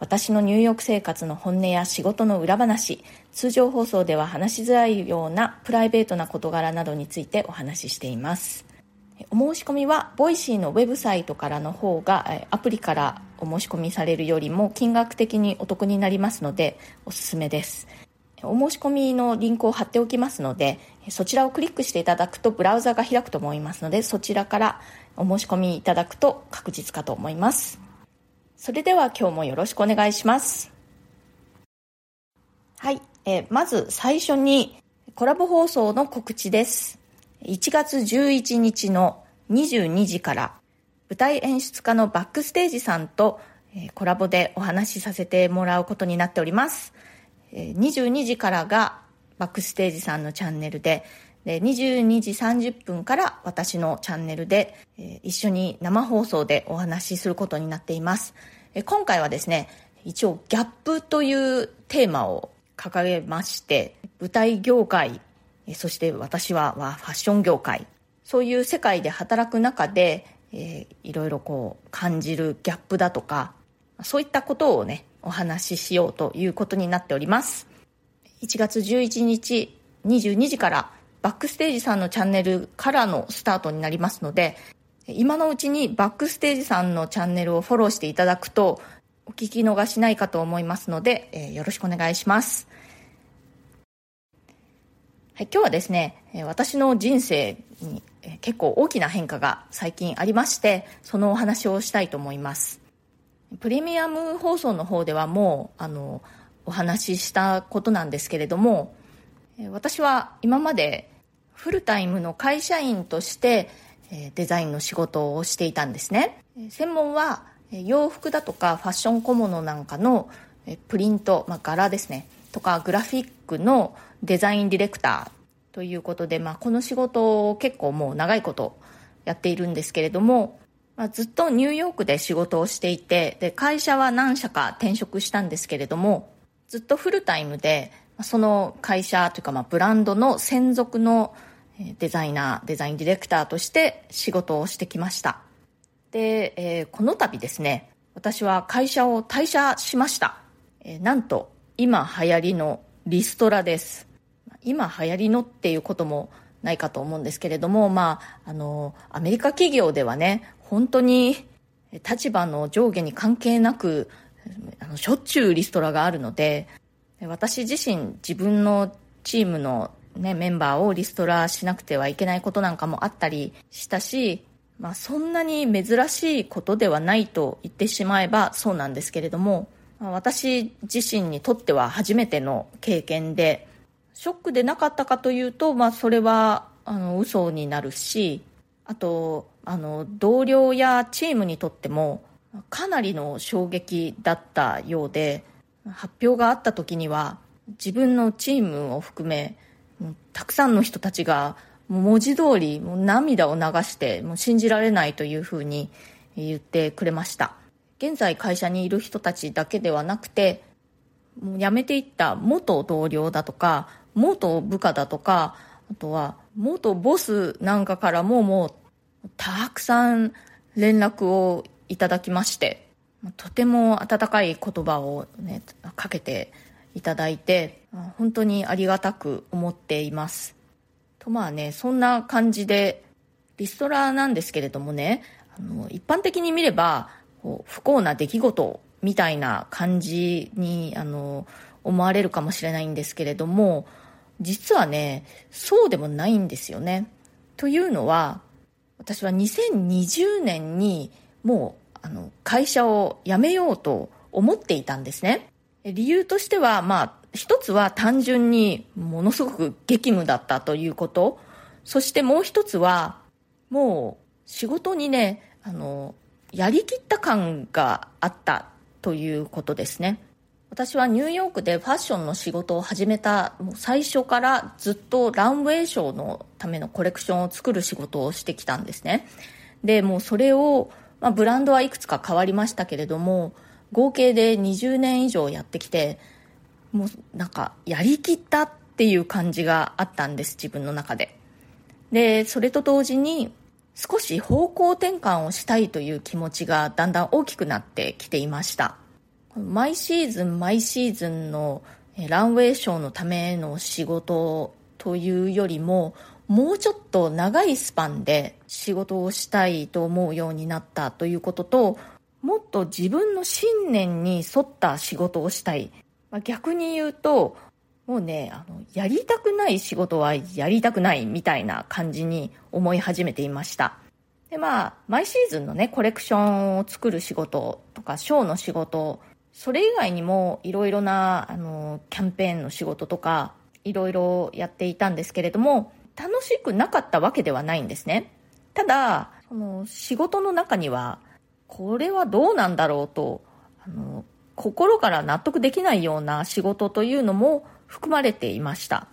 私のニューヨーク生活の本音や仕事の裏話通常放送では話しづらいようなプライベートな事柄などについてお話ししていますお申し込みは Voicy のウェブサイトからの方がアプリからお申し込みされるよりも金額的にお得になりますのでおすすめですお申し込みのリンクを貼っておきますのでそちらをクリックしていただくとブラウザが開くと思いますのでそちらからお申し込みいただくと確実かと思います。それでは今日もよろしくお願いします。はい、えー、まず最初にコラボ放送の告知です。1月11日の22時から舞台演出家のバックステージさんとコラボでお話しさせてもらうことになっております。22時からがバックステージさんのチャンネルで、で22時30分から私のチャンネルで、えー、一緒に生放送でお話しすることになっています、えー、今回はですね一応ギャップというテーマを掲げまして舞台業界そして私はファッション業界そういう世界で働く中で、えー、いろいろこう感じるギャップだとかそういったことをねお話ししようということになっております。1月11日22時からバックステージさんのチャンネルからのスタートになりますので、今のうちにバックステージさんのチャンネルをフォローしていただくと、お聞き逃しないかと思いますので、えー、よろしくお願いします。はい、今日はですね、私の人生に結構大きな変化が最近ありまして、そのお話をしたいと思います。プレミアム放送の方ではもう、あの、お話ししたことなんですけれども、私は今までフルタイムの会社員としてデザインの仕事をしていたんですね。専門は洋服だとかファッション小物なんかのプリント、まあ、柄ですね。とかグラフィックのデザインディレクターということで、まあ、この仕事を結構もう長いことやっているんですけれども、まあ、ずっとニューヨークで仕事をしていてで会社は何社か転職したんですけれどもずっとフルタイムでその会社というかまあブランドの専属のデザイナー、デザインディレクターとして仕事をしてきました。で、えー、この度ですね、私は会社を退社しました。えー、なんと、今流行りのリストラです。今流行りのっていうこともないかと思うんですけれども、まあ、あの、アメリカ企業ではね、本当に立場の上下に関係なく、あのしょっちゅうリストラがあるので、私自身自分のチームのね、メンバーをリストラしなくてはいけないことなんかもあったりしたし、まあそんなに珍しいことではないと言ってしまえばそうなんですけれども、私自身にとっては初めての経験で、ショックでなかったかというと、まあそれは、あの、嘘になるし、あと、あの、同僚やチームにとっても、かなりの衝撃だったようで、発表があった時には、自分のチームを含め、たくさんの人たちが文字通りもう涙を流してもう信じられないというふうに言ってくれました。現在会社にいる人たちだけではなくてもう辞めていった元同僚だとか元部下だとかあとは元ボスなんかからももうたくさん連絡をいただきましてとても温かい言葉をねかけていただいて本当にありがたく思っています。とまあねそんな感じでリストラなんですけれどもねあの一般的に見れば不幸な出来事みたいな感じにあの思われるかもしれないんですけれども実はねそうでもないんですよね。というのは私は2020年にもうあの会社を辞めようと思っていたんですね。理由としては、まあ、一つは単純にものすごく激務だったということ。そしてもう一つは、もう仕事にね、あの、やりきった感があったということですね。私はニューヨークでファッションの仕事を始めたもう最初からずっとランウェイショーのためのコレクションを作る仕事をしてきたんですね。でもうそれを、まあ、ブランドはいくつか変わりましたけれども合計で20年以上やってきてもうなんかやりきったっていう感じがあったんです自分の中で。でそれと同時に少し方向転換をしたいという気持ちがだんだん大きくなってきていました。毎シーズン毎シーズンのランウェイショーのための仕事というよりももうちょっと長いスパンで仕事をしたいと思うようになったということともっと自分の信念に沿った仕事をしたい、まあ、逆に言うともうねあのやりたくない仕事はやりたくないみたいな感じに思い始めていました。でまあ毎シーズンのねコレクションを作る仕事とかショーの仕事それ以外にもいろいろなあのキャンペーンの仕事とかいろいろやっていたんですけれども楽しくなかったわけではないんですねただその仕事の中にはこれはどうなんだろうとあの心から納得できないような仕事というのも含まれていました。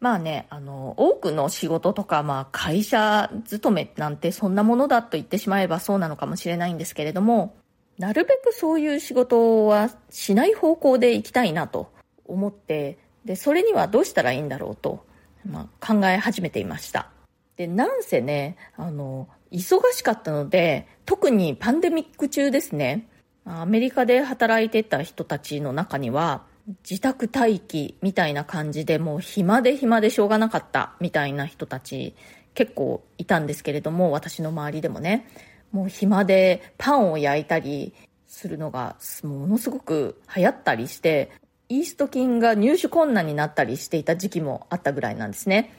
まあね、あの、多くの仕事とか、まあ会社勤めなんてそんなものだと言ってしまえばそうなのかもしれないんですけれども、なるべくそういう仕事はしない方向で行きたいなと思って、で、それにはどうしたらいいんだろうと、まあ、考え始めていました。で、なんせね、あの、忙しかったので、特にパンデミック中ですね、アメリカで働いてた人たちの中には、自宅待機みたいな感じでもう暇で暇でしょうがなかったみたいな人たち結構いたんですけれども私の周りでもねもう暇でパンを焼いたりするのがものすごく流行ったりしてイースト菌が入手困難になったりしていた時期もあったぐらいなんですね。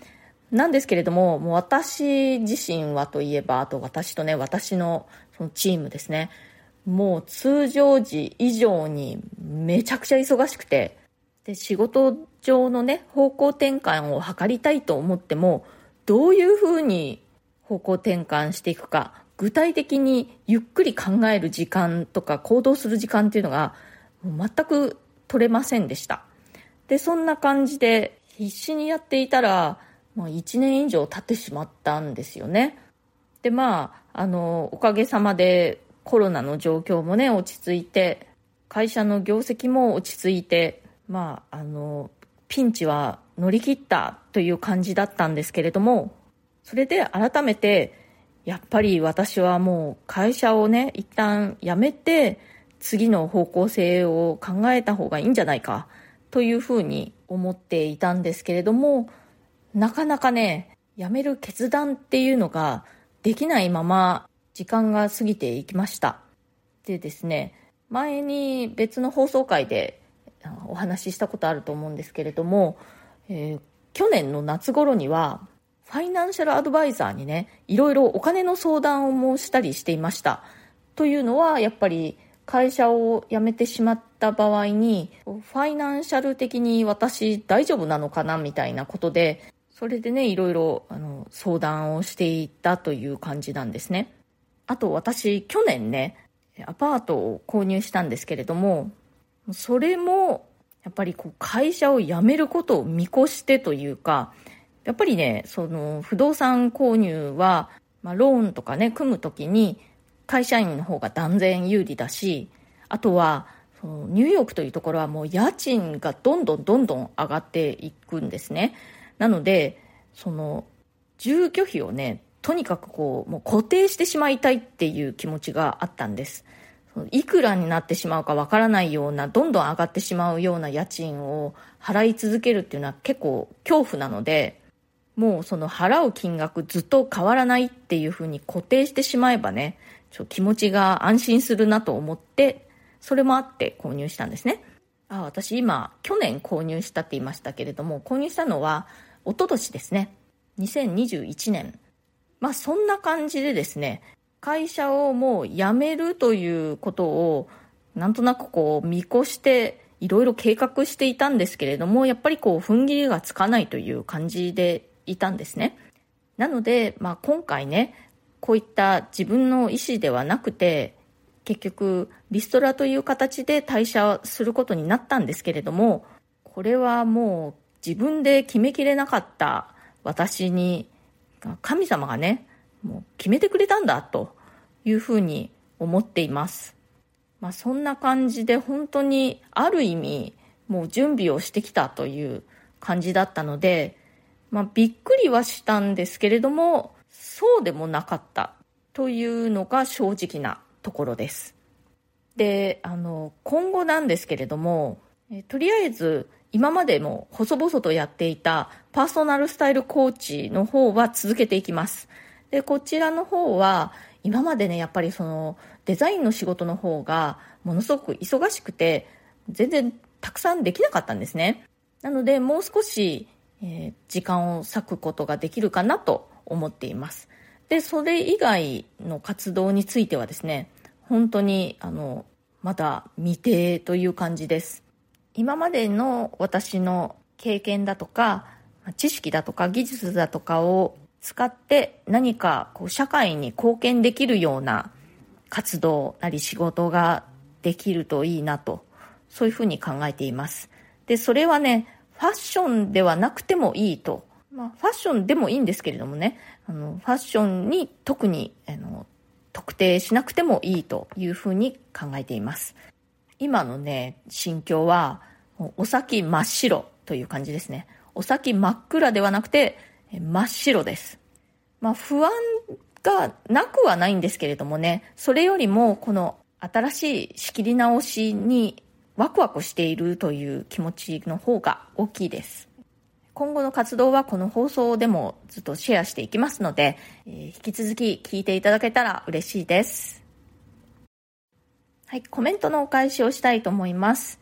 なんですけれどももう私自身はといえばあと私とね私のそのチームですね。もう通常時以上にめちゃくちゃ忙しくて、で、仕事上のね、方向転換を図りたいと思っても、どういうふうに方向転換していくか、具体的にゆっくり考える時間とか行動する時間っていうのが、もう全く取れませんでした。で、そんな感じで必死にやっていたら、もう1年以上経ってしまったんですよね。で、まあ、あの、おかげさまでコロナの状況もね、落ち着いて、会社の業績も落ち着いて、まあ、あの、ピンチは乗り切ったという感じだったんですけれども、それで改めて、やっぱり私はもう会社をね、一旦辞めて、次の方向性を考えた方がいいんじゃないか、というふうに思っていたんですけれども、なかなかね、辞める決断っていうのができないまま時間が過ぎていきました。でですね、前に別の放送回でお話ししたことあると思うんですけれども、えー、去年の夏頃には、ファイナンシャルアドバイザーにね、いろいろお金の相談をもしたりしていました。というのは、やっぱり会社を辞めてしまった場合に、ファイナンシャル的に私大丈夫なのかなみたいなことで、それでね、いろいろあの相談をしていたという感じなんですね。あと私、去年ね、アパートを購入したんですけれども、それも、やっぱりこう会社を辞めることを見越してというか、やっぱりね、その不動産購入は、まあ、ローンとかね、組むときに会社員の方が断然有利だし、あとは、そのニューヨークというところはもう家賃がどんどんどんどん上がっていくんですね。なので、その、住居費をね、とにかくこう、もう固定してしまいたいっていう気持ちがあったんです。いくらになってしまうかわからないような、どんどん上がってしまうような家賃を払い続けるっていうのは結構恐怖なので、もうその払う金額ずっと変わらないっていうふうに固定してしまえばね、ちょ気持ちが安心するなと思って、それもあって購入したんですね。あ、私今、去年購入したって言いましたけれども、購入したのは、一昨年ですね。2021年まあそんな感じでですね、会社をもう辞めるということをなんとなくこう見越していろいろ計画していたんですけれども、やっぱりこう踏ん切りがつかないという感じでいたんですね。なので、まあ今回ね、こういった自分の意思ではなくて、結局リストラという形で退社することになったんですけれどもこれはもう自分で決めきれなかった私に神様がねもう決めてくれたんだというふうに思っています、まあ、そんな感じで本当にある意味もう準備をしてきたという感じだったので、まあ、びっくりはしたんですけれどもそうでもなかったというのが正直なところです。であの今後なんですけれどもとりあえず今までも細々とやっていたパーソナルスタイルコーチの方は続けていきます。でこちらの方は今までねやっぱりそのデザインの仕事の方がものすごく忙しくて全然たくさんできなかったんですね。なのでもう少し、えー、時間を割くことができるかなと思っています。でそれ以外の活動についてはですね本当にあのまだ未定という感じです。今までの私の経験だとか知識だとか技術だとかを使って何かこう社会に貢献できるような活動なり仕事ができるといいなとそういうふうに考えています。でそれはねファッションではなくてもいいと、まあ、ファッションでもいいんですけれどもねあのファッションに特にあの特定しなくてもいいというふうに考えています今のね心境はお先真っ白という感じですねお先真っ暗ではなくて真っ白です。まあ不安がなくはないんですけれどもね、それよりもこの新しい仕切り直しにワクワクしているという気持ちの方が大きいです。今後の活動はこの放送でもずっとシェアしていきますので、えー、引き続き聞いていただけたら嬉しいです。はい、コメントのお返しをしたいと思います。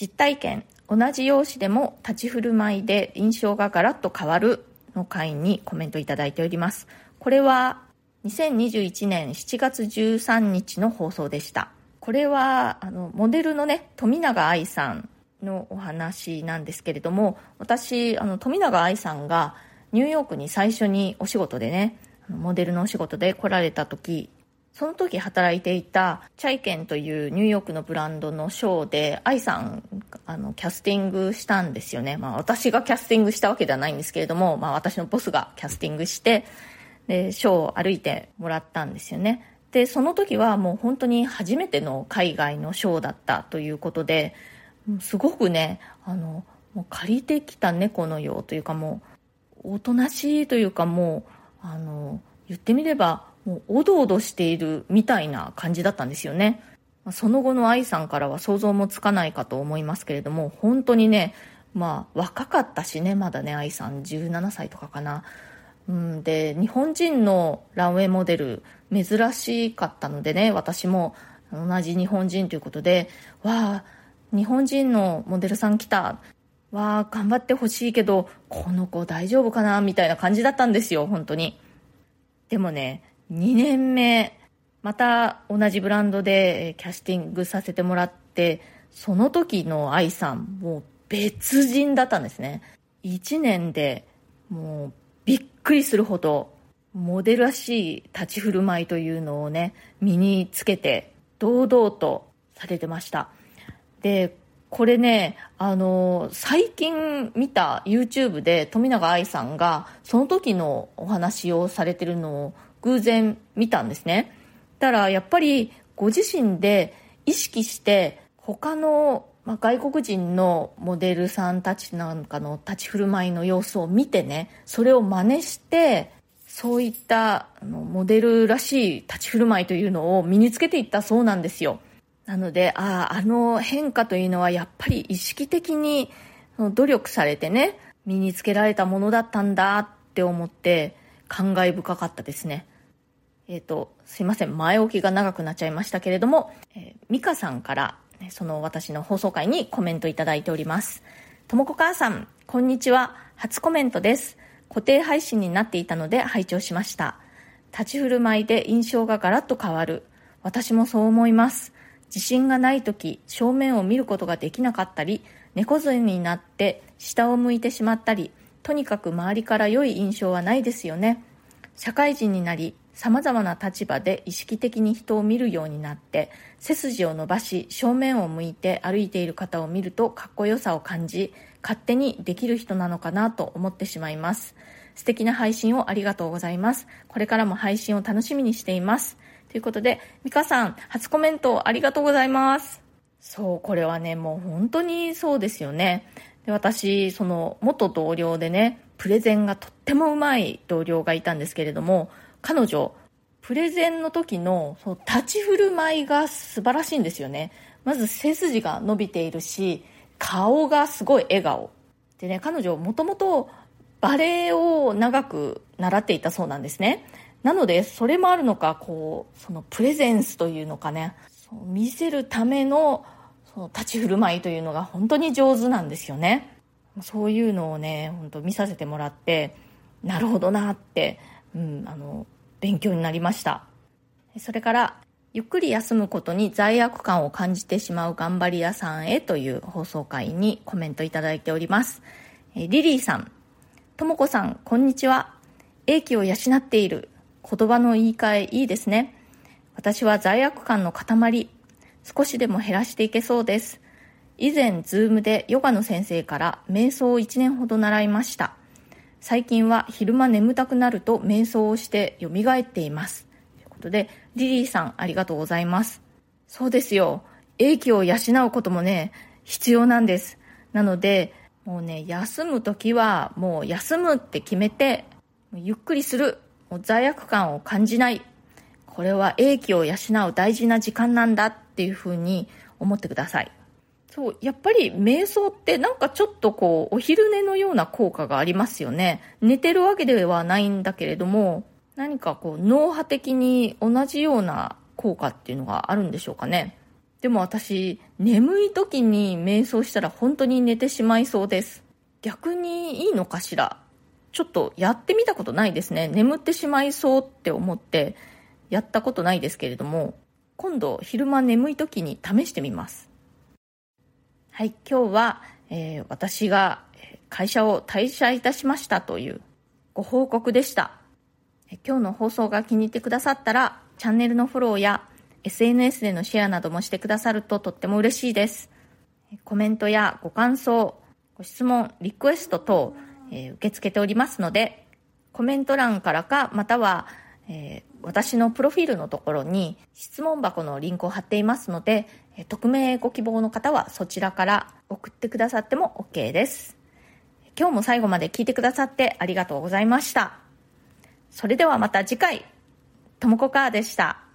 実体験、同じ容姿でも立ち振る舞いで印象がガラッと変わるの回にコメントいただいております。これは2021年7月13日の放送でした。これはあのモデルのね富永愛さんのお話なんですけれども私あの富永愛さんがニューヨークに最初にお仕事でねモデルのお仕事で来られた時その時働いていたチャイケンというニューヨークのブランドのショーで愛さんあのキャスティングしたんですよね、まあ、私がキャスティングしたわけではないんですけれども、まあ、私のボスがキャスティングしてでショーを歩いてもらったんですよね。でその時はもう本当に初めての海外のショーだったということですごくねあのもう借りてきた猫のようというかもうおとなしいというかもうあの言ってみればもうおどおどしているみたいな感じだったんですよね。その後の愛さんからは想像もつかないかと思いますけれども、本当にね、まあ若かったしね、まだね、愛さん17歳とかかな。うん、で、日本人のランウェイモデル珍しかったのでね、私も同じ日本人ということで、わあ、日本人のモデルさん来た。わあ、頑張ってほしいけど、この子大丈夫かなみたいな感じだったんですよ、本当に。でもね、2年目、また同じブランドでキャスティングさせてもらって、その時の愛さん、もう別人だったんですね。1年でもうびっくりするほど、モデルらしい立ち振る舞いというのをね、身につけて、堂々とされてました。で、これね、あの、最近見た YouTube で富永愛さんが、その時のお話をされてるのを偶然見たんですね。たらやっぱりご自身で意識して他の、ま、外国人のモデルさんたちなんかの立ち振る舞いの様子を見てねそれを真似してそういったあのモデルらしい立ち振る舞いというのを身につけていったそうなんですよなのであああの変化というのはやっぱり意識的に努力されてね身につけられたものだったんだって思って感慨深かったですねえっ、ー、と、すいません、前置きが長くなっちゃいましたけれども、えー、ミカさんから、その私の放送回にコメントいただいております。ともこ母さん、こんにちは。初コメントです。固定配信になっていたので拝聴しました。立ち振る舞いで印象がガラッと変わる。私もそう思います。自信がない時、正面を見ることができなかったり、猫背になって下を向いてしまったり、とにかく周りから良い印象はないですよね。社会人になり様々な立場で意識的に人を見るようになって背筋を伸ばし正面を向いて歩いている方を見るとかっこよさを感じ勝手にできる人なのかなと思ってしまいます。素敵な配信をありがとうございます。これからも配信を楽しみにしています。ということで美香さん初コメントありがとうございますそうこれはねもう本当にそうですよねで私その元同僚でねプレゼンがとってもうまい同僚がいたんですけれども彼女、プレゼンの時のその立ち振る舞いが素晴らしいんですよね。まず背筋が伸びているし、顔がすごい笑顔。でね、彼女もともとバレエを長く習っていたそうなんですね。なので、それもあるのか、こう、そのプレゼンスというのかね、見せるためのその立ち振る舞いというのが本当に上手なんですよね。そういうのをね、本当見させてもらって、なるほどなってうん、あの、勉強になりました。それから、ゆっくり休むことに罪悪感を感じてしまう頑張り屋さんへという放送回にコメントいただいております。リリーさん、ともこさん、こんにちは。英気を養っている。言葉の言い換えいいですね。私は罪悪感の塊。少しでも減らしていけそうです。以前、ズームでヨガの先生から瞑想を1年ほど習いました。最近は昼間眠たくなると瞑想をして蘇っています。ということで、リリーさんありがとうございます。そうですよ。英気を養うこともね、必要なんです。なので、もうね、休むときはもう休むって決めて、ゆっくりする。もう罪悪感を感じない。これは英気を養う大事な時間なんだっていうふうに思ってください。そう、やっぱり瞑想ってなんかちょっとこう、お昼寝のような効果がありますよね。寝てるわけではないんだけれども、何かこう、脳波的に同じような効果っていうのがあるんでしょうかね。でも私、眠い時に瞑想したら本当に寝てしまいそうです。逆にいいのかしら？ちょっとやってみたことないですね。眠ってしまいそうって思ってやったことないですけれども、今度昼間眠い時に試してみます。はい、今日は、えー、私が会社を退社いたしましたというご報告でした。今日の放送が気に入ってくださったら、チャンネルのフォローや SNS でのシェアなどもしてくださるととっても嬉しいです。コメントやご感想、ご質問、リクエスト等、えー、受け付けておりますので、コメント欄からか、または、えー、私のプロフィールのところに質問箱のリンクを貼っていますので、え匿名ご希望の方はそちらから送ってくださっても OK です。今日も最後まで聞いてくださってありがとうございました。それではまた次回、ともこかーでした。